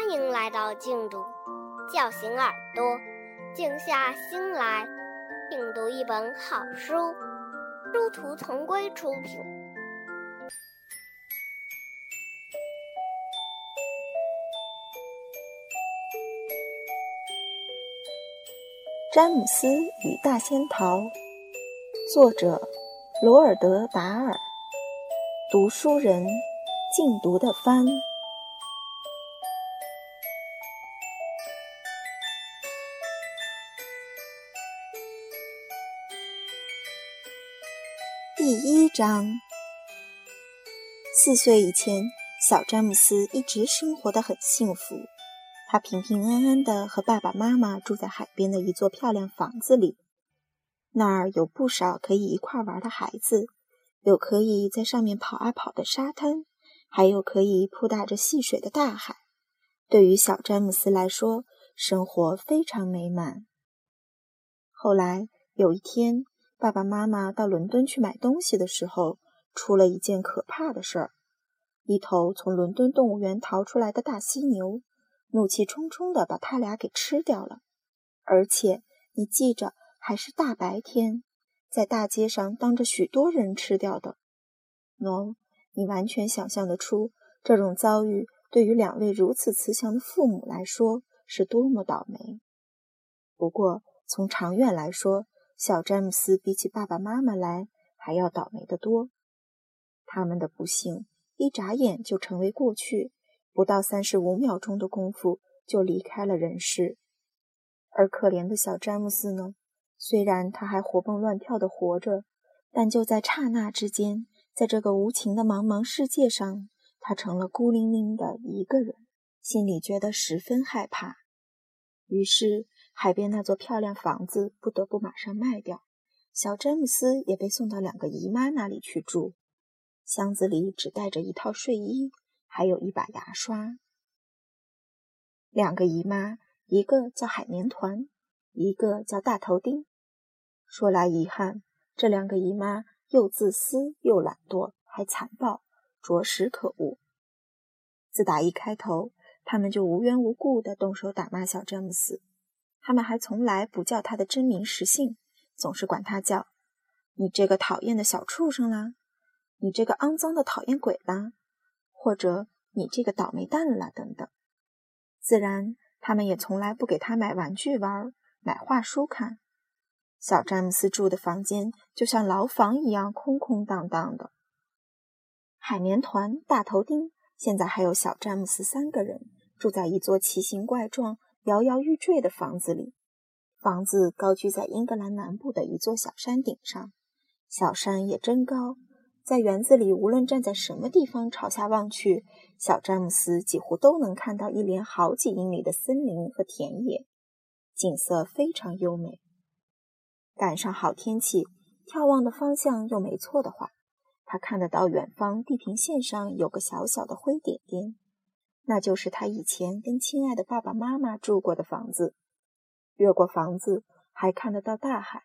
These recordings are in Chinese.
欢迎来到静读，叫醒耳朵，静下心来，静读一本好书。殊途同归出品。詹姆斯与大仙桃，作者罗尔德·达尔，读书人静读的帆。第一章。四岁以前，小詹姆斯一直生活得很幸福。他平平安安的和爸爸妈妈住在海边的一座漂亮房子里，那儿有不少可以一块玩的孩子，有可以在上面跑啊跑的沙滩，还有可以扑打着戏水的大海。对于小詹姆斯来说，生活非常美满。后来有一天，爸爸妈妈到伦敦去买东西的时候，出了一件可怕的事儿：一头从伦敦动物园逃出来的大犀牛。怒气冲冲地把他俩给吃掉了，而且你记着，还是大白天，在大街上当着许多人吃掉的。喏，你完全想象得出，这种遭遇对于两位如此慈祥的父母来说是多么倒霉。不过，从长远来说，小詹姆斯比起爸爸妈妈来还要倒霉得多。他们的不幸一眨眼就成为过去。不到三十五秒钟的功夫，就离开了人世。而可怜的小詹姆斯呢？虽然他还活蹦乱跳地活着，但就在刹那之间，在这个无情的茫茫世界上，他成了孤零零的一个人，心里觉得十分害怕。于是，海边那座漂亮房子不得不马上卖掉，小詹姆斯也被送到两个姨妈那里去住，箱子里只带着一套睡衣。还有一把牙刷。两个姨妈，一个叫海绵团，一个叫大头丁。说来遗憾，这两个姨妈又自私又懒惰，还残暴，着实可恶。自打一开头，他们就无缘无故地动手打骂小詹姆斯。他们还从来不叫他的真名实姓，总是管他叫“你这个讨厌的小畜生啦，你这个肮脏的讨厌鬼啦”。或者你这个倒霉蛋啦，等等。自然，他们也从来不给他买玩具玩，买画书看。小詹姆斯住的房间就像牢房一样空空荡荡的。海绵团、大头丁，现在还有小詹姆斯三个人住在一座奇形怪状、摇摇欲坠的房子里。房子高居在英格兰南部的一座小山顶上，小山也真高。在园子里，无论站在什么地方朝下望去，小詹姆斯几乎都能看到一连好几英里的森林和田野，景色非常优美。赶上好天气，眺望的方向又没错的话，他看得到远方地平线上有个小小的灰点点，那就是他以前跟亲爱的爸爸妈妈住过的房子。越过房子，还看得到大海，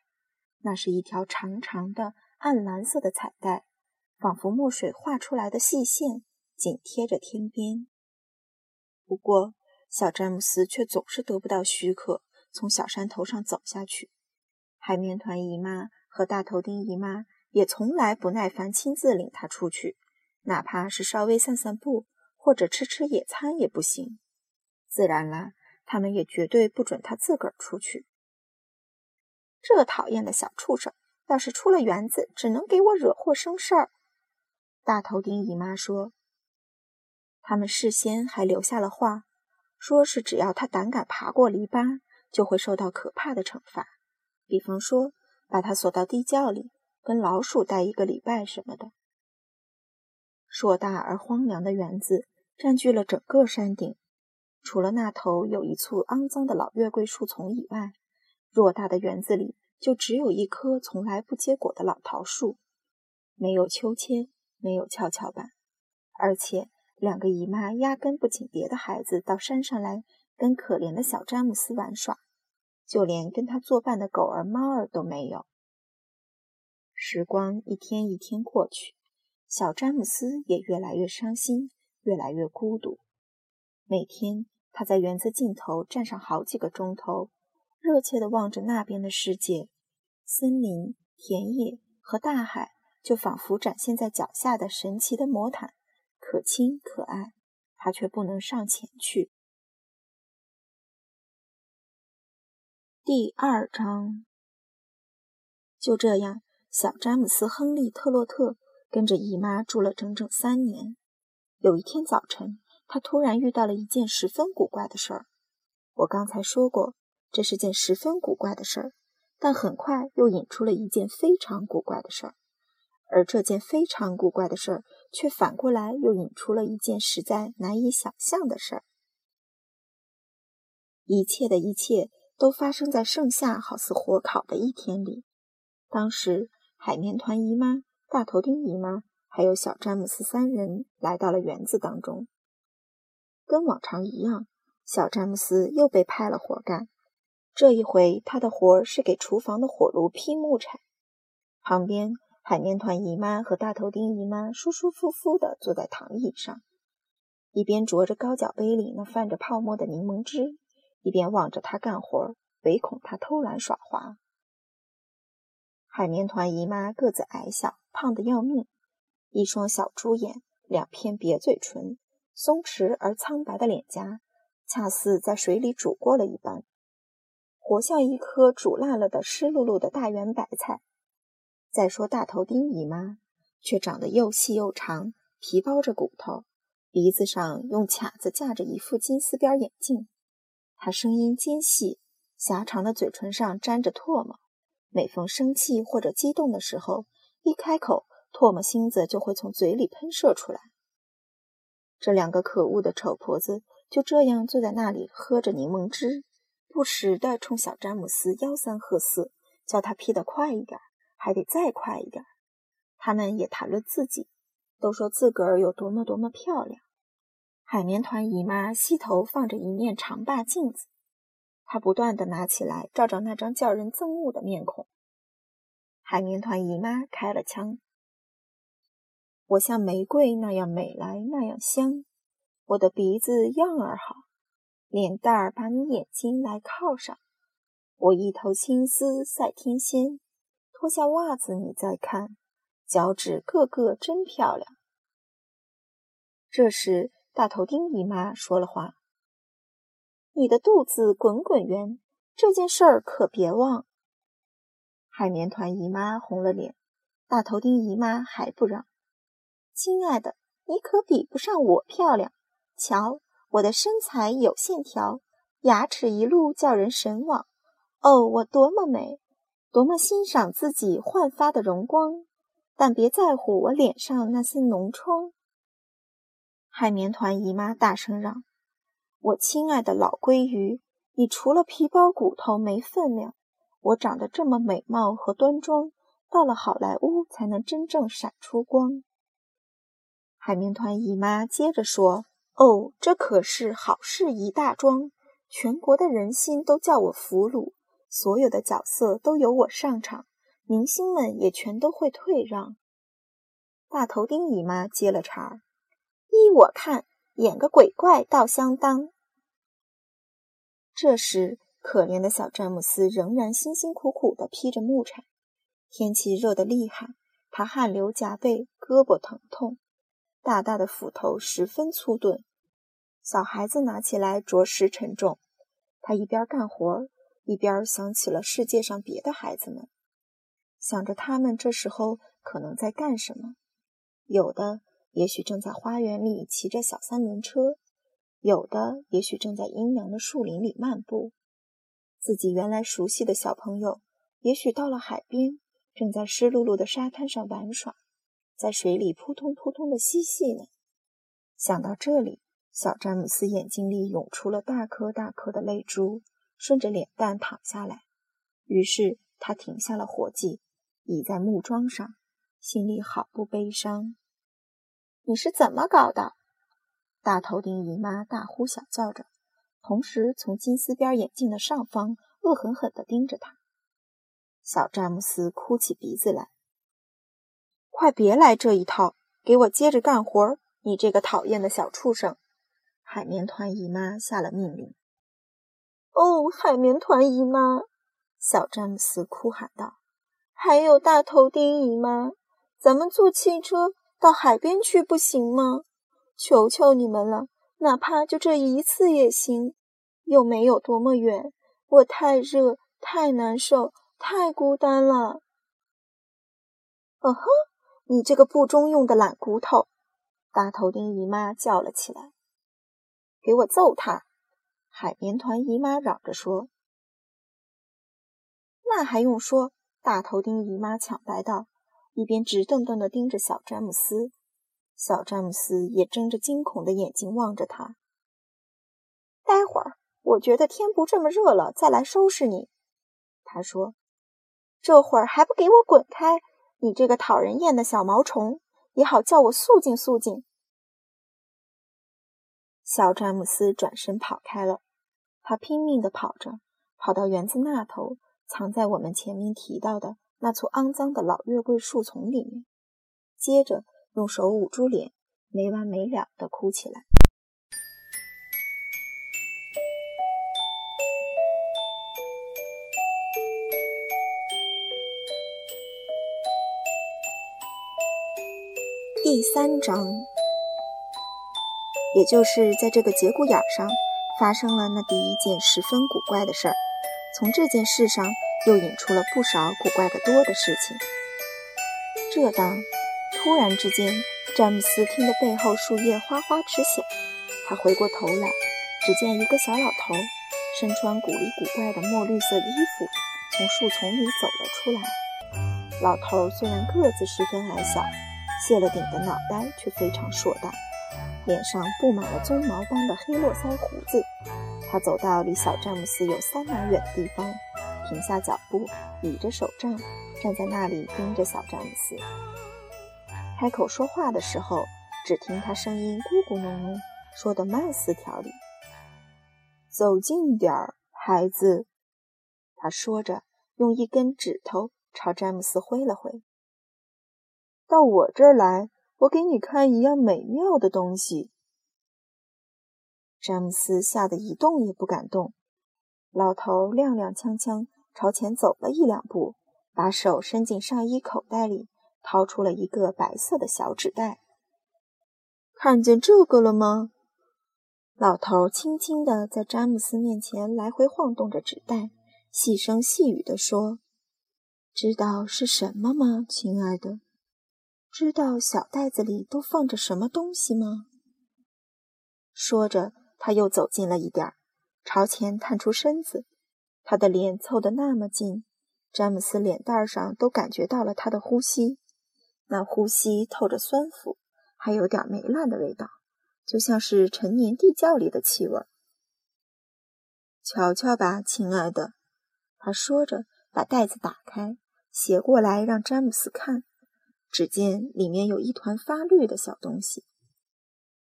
那是一条长长的暗蓝色的彩带。仿佛墨水画出来的细线，紧贴着天边。不过，小詹姆斯却总是得不到许可，从小山头上走下去。海绵团姨妈和大头丁姨妈也从来不耐烦亲自领他出去，哪怕是稍微散散步或者吃吃野餐也不行。自然啦，他们也绝对不准他自个儿出去。这讨厌的小畜生，要是出了园子，只能给我惹祸生事儿。大头丁姨妈说：“他们事先还留下了话，说是只要他胆敢爬过篱笆，就会受到可怕的惩罚，比方说把他锁到地窖里，跟老鼠待一个礼拜什么的。”硕大而荒凉的园子占据了整个山顶，除了那头有一簇肮脏的老月桂树丛以外，偌大的园子里就只有一棵从来不结果的老桃树，没有秋千。没有跷跷板，而且两个姨妈压根不请别的孩子到山上来跟可怜的小詹姆斯玩耍，就连跟他作伴的狗儿猫儿都没有。时光一天一天过去，小詹姆斯也越来越伤心，越来越孤独。每天他在园子尽头站上好几个钟头，热切地望着那边的世界，森林、田野和大海，就仿佛展现在脚下的神奇的魔毯，可亲可爱。他却不能上前去。第二章，就这样，小詹姆斯·亨利·特洛特跟着姨妈住了整整三年。有一天早晨。他突然遇到了一件十分古怪的事儿。我刚才说过，这是件十分古怪的事儿，但很快又引出了一件非常古怪的事儿，而这件非常古怪的事儿却反过来又引出了一件实在难以想象的事儿。一切的一切都发生在盛夏好似火烤的一天里。当时，海绵团姨妈、大头钉姨妈还有小詹姆斯三人来到了园子当中。跟往常一样，小詹姆斯又被派了活干。这一回，他的活是给厨房的火炉劈木柴。旁边，海绵团姨妈和大头钉姨妈舒舒服服地坐在躺椅上，一边啄着高脚杯里那泛着泡沫的柠檬汁，一边望着他干活，唯恐他偷懒耍滑。海绵团姨妈个子矮小，胖得要命，一双小猪眼，两片瘪嘴唇。松弛而苍白的脸颊，恰似在水里煮过了一般，活像一颗煮烂了的湿漉漉的大圆白菜。再说大头钉姨妈，却长得又细又长，皮包着骨头，鼻子上用卡子架着一副金丝边眼镜。她声音尖细，狭长的嘴唇上沾着唾沫，每逢生气或者激动的时候，一开口，唾沫星子就会从嘴里喷射出来。这两个可恶的丑婆子就这样坐在那里喝着柠檬汁，不时地冲小詹姆斯吆三喝四，叫他劈得快一点，还得再快一点。他们也谈论自己，都说自个儿有多么多么漂亮。海绵团姨妈膝头放着一面长把镜子，她不断地拿起来照照那张叫人憎恶的面孔。海绵团姨妈开了枪。我像玫瑰那样美来那样香，我的鼻子样儿好，脸蛋儿把你眼睛来靠上，我一头青丝赛天仙，脱下袜子你再看，脚趾个个真漂亮。这时大头钉姨妈说了话：“你的肚子滚滚圆，这件事儿可别忘。”海绵团姨妈红了脸，大头钉姨妈还不让。亲爱的，你可比不上我漂亮。瞧，我的身材有线条，牙齿一路叫人神往。哦，我多么美，多么欣赏自己焕发的容光。但别在乎我脸上那些脓疮。海绵团姨妈大声嚷：“我亲爱的老鲑鱼，你除了皮包骨头没分量。我长得这么美貌和端庄，到了好莱坞才能真正闪出光。”海绵团姨妈接着说：“哦，这可是好事一大桩，全国的人心都叫我俘虏，所有的角色都由我上场，明星们也全都会退让。”大头钉姨妈接了茬：“依我看，演个鬼怪倒相当。”这时，可怜的小詹姆斯仍然辛辛苦苦地劈着木柴，天气热得厉害，他汗流浃背，胳膊疼痛。大大的斧头十分粗钝，小孩子拿起来着实沉重。他一边干活，一边想起了世界上别的孩子们，想着他们这时候可能在干什么。有的也许正在花园里骑着小三轮车，有的也许正在阴凉的树林里漫步。自己原来熟悉的小朋友，也许到了海边，正在湿漉漉的沙滩上玩耍。在水里扑通扑通的嬉戏呢。想到这里，小詹姆斯眼睛里涌出了大颗大颗的泪珠，顺着脸蛋淌下来。于是他停下了活计，倚在木桩上，心里好不悲伤。你是怎么搞的？大头顶姨妈大呼小叫着，同时从金丝边眼镜的上方恶狠狠地盯着他。小詹姆斯哭起鼻子来。快别来这一套，给我接着干活！你这个讨厌的小畜生！海绵团姨妈下了命令。哦，海绵团姨妈，小詹姆斯哭喊道：“还有大头钉姨妈，咱们坐汽车到海边去不行吗？求求你们了，哪怕就这一次也行。又没有多么远，我太热，太难受，太孤单了。”哦呵，你这个不中用的懒骨头！大头钉姨妈叫了起来：“给我揍他！”海绵团姨妈嚷着说：“那还用说？”大头钉姨妈抢白道，一边直瞪瞪地盯着小詹姆斯。小詹姆斯也睁着惊恐的眼睛望着他。待会儿，我觉得天不这么热了，再来收拾你。”他说，“这会儿还不给我滚开！你这个讨人厌的小毛虫，也好叫我肃静肃静。”小詹姆斯转身跑开了。他拼命地跑着，跑到园子那头，藏在我们前面提到的那簇肮脏的老月桂树丛里面。接着，用手捂住脸，没完没了地哭起来。第三章，也就是在这个节骨眼上。发生了那第一件十分古怪的事儿，从这件事上又引出了不少古怪的多的事情。这当，突然之间，詹姆斯听得背后树叶哗哗直响，他回过头来，只见一个小老头，身穿古里古怪的墨绿色衣服，从树丛里走了出来。老头虽然个子十分矮小，卸了顶的脑袋却非常硕大。脸上布满了鬃毛般的黑络腮胡子，他走到离小詹姆斯有三码远的地方，停下脚步，倚着手杖，站在那里盯着小詹姆斯。开口说话的时候，只听他声音咕咕哝哝，说得慢似条理：“走近点儿，孩子。”他说着，用一根指头朝詹姆斯挥了挥：“到我这儿来。”我给你看一样美妙的东西。詹姆斯吓得一动也不敢动。老头踉踉跄跄朝前走了一两步，把手伸进上衣口袋里，掏出了一个白色的小纸袋。看见这个了吗？老头轻轻地在詹姆斯面前来回晃动着纸袋，细声细语地说：“知道是什么吗，亲爱的？”知道小袋子里都放着什么东西吗？说着，他又走近了一点儿，朝前探出身子。他的脸凑得那么近，詹姆斯脸蛋上都感觉到了他的呼吸。那呼吸透着酸腐，还有点霉烂的味道，就像是陈年地窖里的气味。瞧瞧吧，亲爱的，他说着，把袋子打开，斜过来让詹姆斯看。只见里面有一团发绿的小东西，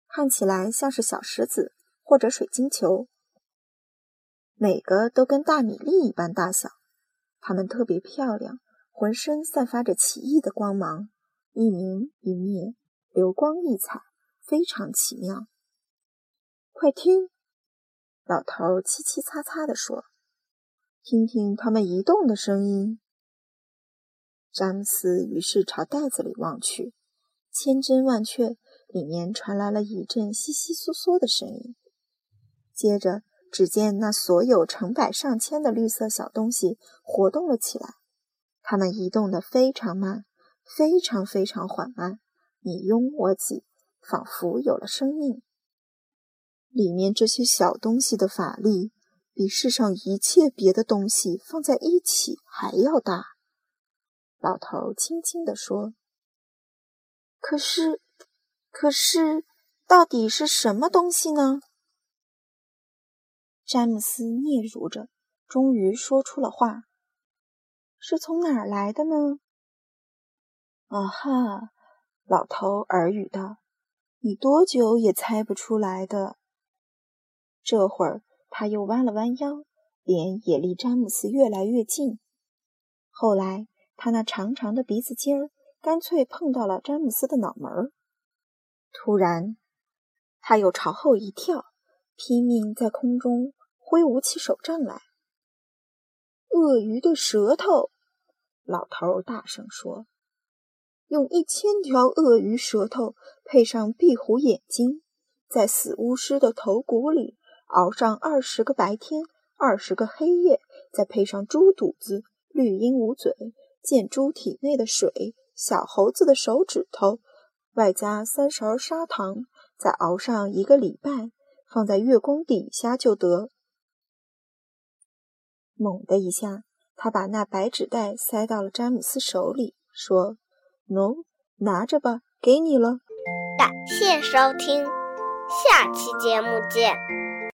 看起来像是小石子或者水晶球，每个都跟大米粒一般大小。它们特别漂亮，浑身散发着奇异的光芒，一明一灭，流光溢彩，非常奇妙。快听，老头儿凄凄擦擦地说：“听听它们移动的声音。”詹姆斯于是朝袋子里望去，千真万确，里面传来了一阵窸窸窣窣的声音。接着，只见那所有成百上千的绿色小东西活动了起来，它们移动得非常慢，非常非常缓慢，你拥我挤，仿佛有了生命。里面这些小东西的法力，比世上一切别的东西放在一起还要大。老头轻轻地说：“可是，可是，到底是什么东西呢？”詹姆斯嗫嚅着，终于说出了话：“是从哪儿来的呢？”“啊哈！”老头耳语道，“你多久也猜不出来的。”这会儿，他又弯了弯腰，脸也离詹姆斯越来越近。后来。他那长长的鼻子尖儿干脆碰到了詹姆斯的脑门儿。突然，他又朝后一跳，拼命在空中挥舞起手杖来。鳄鱼的舌头，老头大声说：“用一千条鳄鱼舌头配上壁虎眼睛，在死巫师的头骨里熬上二十个白天，二十个黑夜，再配上猪肚子、绿鹦鹉嘴、箭猪体内的水、小猴子的手指头。”外加三勺砂糖，再熬上一个礼拜，放在月光底下就得。猛的一下，他把那白纸袋塞到了詹姆斯手里，说：“喏，拿着吧，给你了。”感谢收听，下期节目见。